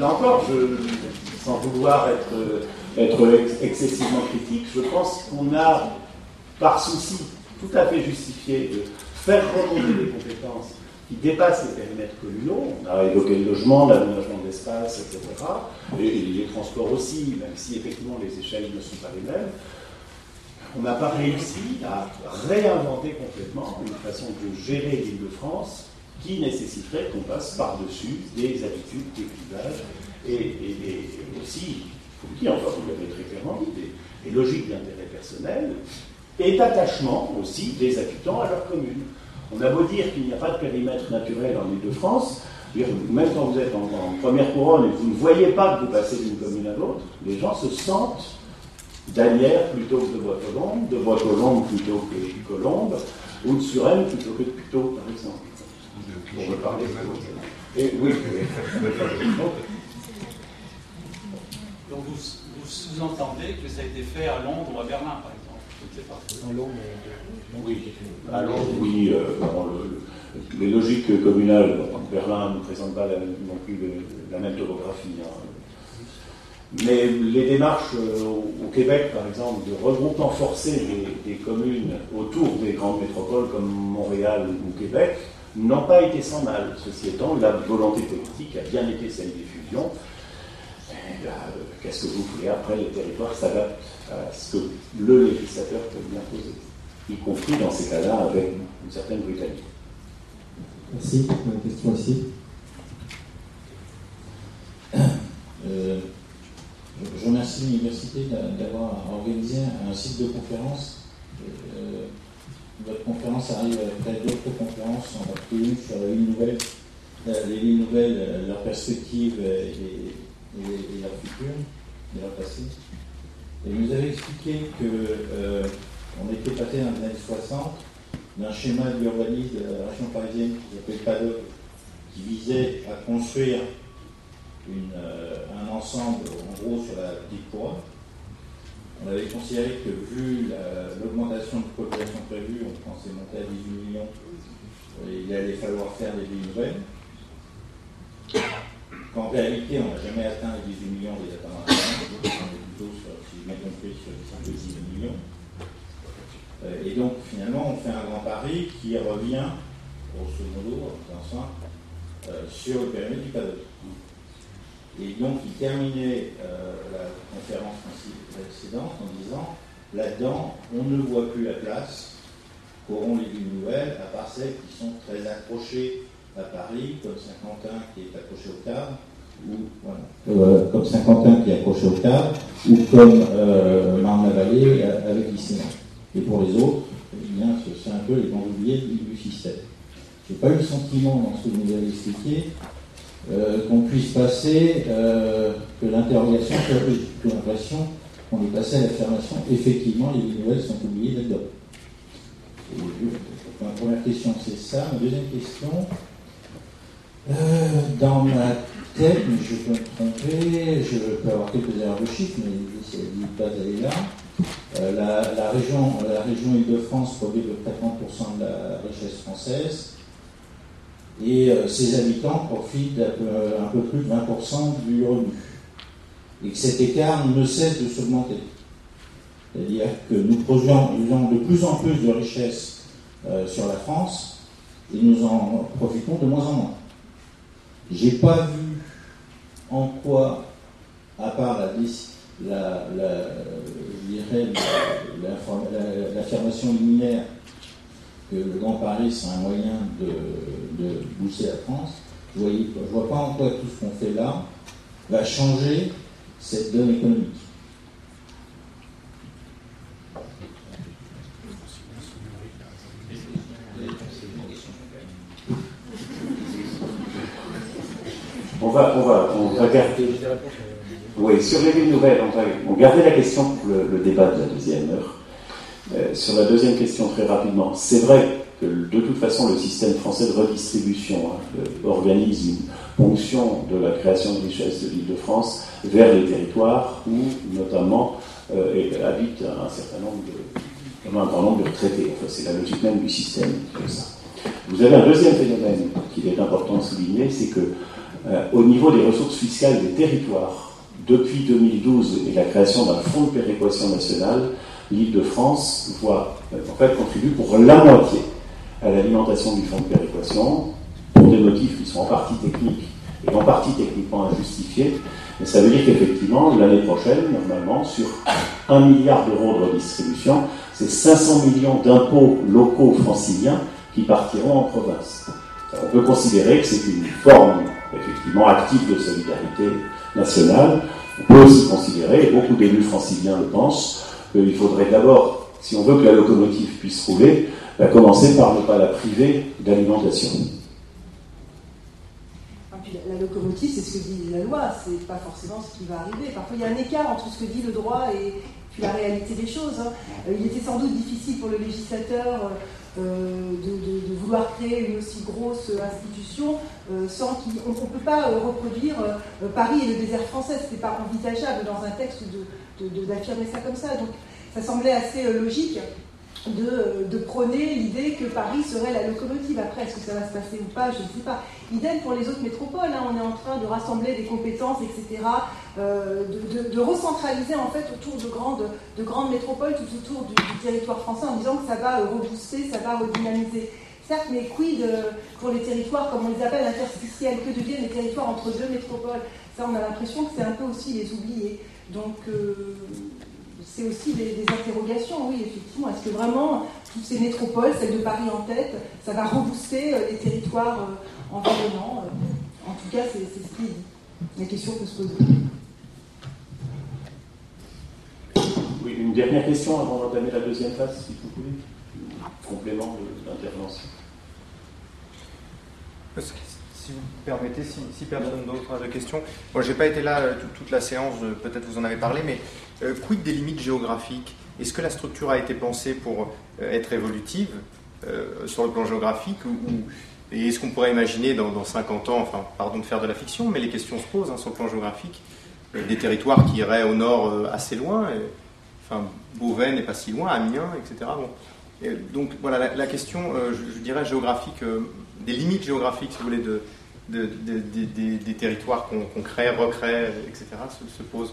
là encore, je, sans vouloir être, excessivement critique, je pense qu'on a, par souci tout à fait justifié faire remonter des compétences qui dépassent les périmètres communaux. On a évoqué le logement, l'aménagement d'espace, etc. Et, les transports aussi, même si effectivement les échelles ne sont pas les mêmes. On n'a pas réussi à réinventer complètement une façon de gérer l'île de France qui nécessiterait qu'on passe par-dessus des habitudes, des clivages et, aussi, il faut le dire, enfin vous l'avez très clairement dit, des, des logiques d'intérêt personnel et d'attachement aussi des habitants à leur commune. On a beau dire qu'il n'y a pas de périmètre naturel en Ile-de-France, même quand vous êtes en, première couronne et que vous ne voyez pas que vous passez d'une commune à l'autre, les gens se sentent d'Anières plutôt que de Bois-Colombes, de Bois-Colombes plutôt que de Colombes, ou de Suresnes plutôt que de Puteaux, par exemple. Pour me parler de Et oui. Donc vous, vous sous-entendez que ça a été fait à Londres ou à Berlin, par exemple oui, oui. Euh, les logiques communales, Berlin ne présente pas non plus la même topographie. Hein. Mais les démarches euh, au, Québec, par exemple, de regroupement forcé des, communes autour des grandes métropoles comme Montréal ou Québec, n'ont pas été sans mal. Ceci étant, la volonté politique a bien été celle des fusions. Euh, qu'est-ce que vous voulez? Après, les territoires s'adaptent ce que le législateur peut bien poser, y compris dans ces cas-là avec une certaine brutalité. Merci. Une question ici. Euh, je remercie l'université d'avoir organisé un cycle de conférences. Euh, votre conférence arrive après d'autres conférences, en particulier sur la ligne nouvelle, les lignes nouvelles, leurs perspectives et, et leur futur, et leur passé. Et vous avez expliqué qu'on euh, était passé dans les années 60 d'un schéma d'urbanisme de la région parisienne qui s'appelait PADOC, qui visait à construire euh, un ensemble, en gros, sur la petite couronne. On avait considéré que, vu l'augmentation de population prévue, on pensait monter à 18 millions, il allait falloir faire des villes nouvelles. Qu'en réalité, on n'a jamais atteint les 18 millions des appartements bien compris, 10 millions. Euh, et donc, finalement, on fait un Grand Paris qui revient, grosso modo, enfin, euh, sur le périmètre du Paddock. Et donc, il terminait euh, la conférence précédente en disant là-dedans, on ne voit plus la place qu'auront les villes nouvelles, à part celles qui sont très accrochées à Paris, comme Saint-Quentin qui est accroché au cadre, euh, comme Saint-Quentin qui accroché au cadre, ou comme euh, Marne-la-Vallée euh, avec l'ICN. Et pour les autres, eh c'est un peu les grands oubliés du, système. Je n'ai pas eu le sentiment dans ce que vous avez expliqué qu'on puisse passer, que l'interrogation soit que l'impression qu'on est passé à l'affirmation, effectivement, les nouvelles sont oubliées là-dedans. Ma première question, c'est ça. Ma deuxième question, dans ma tête, mais je peux me tromper, je peux avoir quelques erreurs de chiffres, mais ne pas d'aller là. Euh, la, région, la région Île-de-France produit de 30% de la richesse française et euh, ses habitants profitent d'un peu, plus de 20% du revenu. Et que cet écart ne cesse de s'augmenter. C'est-à-dire que nous produisons de plus en plus de richesse euh, sur la France et nous en profitons de moins en moins. J'ai pas vu en quoi, à part la, l'affirmation liminaire que le Grand Paris c'est un moyen de, de la France, je ne vois pas en quoi tout ce qu'on fait là va changer cette donne économique. Va, on va, on va garder. Oui, sur les villes nouvelles, on va on garder la question pour le, débat de la deuxième heure. Euh, sur la deuxième question, très rapidement, c'est vrai que de toute façon le système français de redistribution hein, organise une ponction de la création de richesses de l'île de France vers les territoires où notamment euh, habitent un certain nombre de, un grand nombre de retraités. Enfin, c'est la logique même du système comme ça. Vous avez un deuxième phénomène qu'il est important de souligner, c'est que euh, au niveau des ressources fiscales des territoires, depuis 2012 et la création d'un fonds de péréquation nationale, l'Île-de-France voit, euh, en fait, contribue pour la moitié à l'alimentation du fonds de péréquation, pour des motifs qui sont en partie techniques et en partie techniquement injustifiés. Mais ça veut dire qu'effectivement, l'année prochaine, normalement, sur un milliard d'euros de redistribution, c'est 500 millions d'impôts locaux franciliens qui partiront en province. On peut considérer que c'est une forme effectivement active de solidarité nationale. On peut aussi considérer, et beaucoup d'élus franciliens le pensent, qu'il faudrait d'abord, si on veut que la locomotive puisse rouler, bah, commencer par ne pas la priver d'alimentation. Ah, la locomotive, c'est ce que dit la loi, c'est pas forcément ce qui va arriver. Parfois, il y a un écart entre ce que dit le droit et la réalité des choses. Hein. Euh, il était sans doute difficile pour le législateur euh, de, vouloir créer une aussi grosse institution euh, sans qu'on ne peut pas reproduire Paris et le désert français. Ce n'était pas envisageable dans un texte d'affirmer ça comme ça. Donc ça semblait assez logique de, prôner l'idée que Paris serait la locomotive. Après, est-ce que ça va se passer ou pas Je ne sais pas. Idem pour les autres métropoles. Hein. On est en train de rassembler des compétences, etc., euh, de, recentraliser en fait autour de grandes, de grandes métropoles, tout autour du, territoire français, en disant que ça va rebooster, ça va redynamiser. Certes, mais quid euh, pour les territoires, comme on les appelle, interstitiels Que deviennent les territoires entre deux métropoles? Ça, on a l'impression que c'est un peu aussi les oublier. Donc, euh, c'est aussi des, interrogations, oui, effectivement. Est-ce que vraiment, toutes ces métropoles, celle de Paris en tête, ça va rebooster euh, les territoires euh, environnants euh, En tout cas, c'est ce qui. La question peut se poser. Oui, une dernière question avant d'entamer la deuxième phase, si vous voulez. Complément de l'intervention si vous permettez, si, personne d'autre a de questions. Bon, je n'ai pas été là toute la séance, peut-être vous en avez parlé, mais euh, quid des limites géographiques? Est-ce que la structure a été pensée pour être évolutive sur le plan géographique et est-ce qu'on pourrait imaginer dans, 50 ans, pardon de faire de la fiction, mais les questions se posent hein, sur le plan géographique, des territoires qui iraient au nord assez loin, enfin, Beauvais n'est pas si loin, Amiens, etc. Bon. donc voilà, la, question, je, dirais, géographique des limites géographiques, si vous voulez, de, des territoires qu'on crée, recrée, etc., se, posent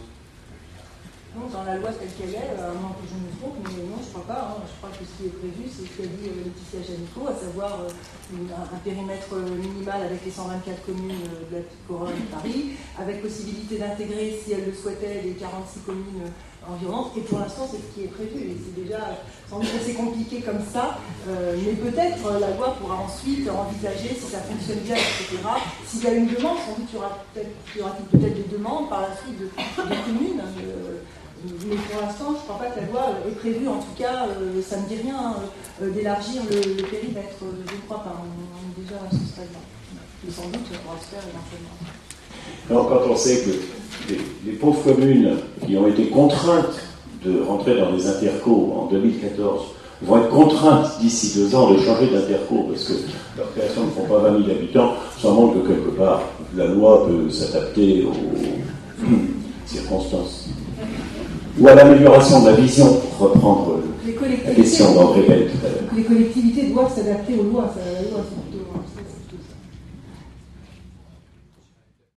non, dans la loi telle qu'elle est, à moins que je me trompe, mais non, je ne crois pas. Hein. Je crois que ce qui est prévu, c'est ce qu'a dit euh, Laetitia Janico, à savoir euh, un, périmètre minimal avec les 124 communes euh, de la petite couronne de Paris, avec possibilité d'intégrer, si elle le souhaitait, les 46 communes environnantes. Et pour l'instant, c'est ce qui est prévu. Et c'est déjà, sans doute assez compliqué comme ça, mais peut-être la loi pourra ensuite envisager si ça fonctionne bien, etc. S'il y a une demande, sans doute il y aura peut-être peut des demandes par la suite de, communes. Mais pour l'instant, je ne crois pas que la loi est prévue, en tout cas, euh, ça ne dit rien euh, d'élargir le, périmètre. Je ne crois pas, on, est déjà à ce stade-là. Mais sans doute, on pourra se faire éventuellement. Alors, quand on sait que les, pauvres communes qui ont été contraintes de rentrer dans les intercos en 2014 vont être contraintes d'ici deux ans de changer d'interco parce que leur création ne font pas 20 000 habitants, ça montre que quelque part la loi peut s'adapter aux circonstances ou à l'amélioration de la vision, pour reprendre la question d'André Bell Les collectivités doivent s'adapter aux lois, ça,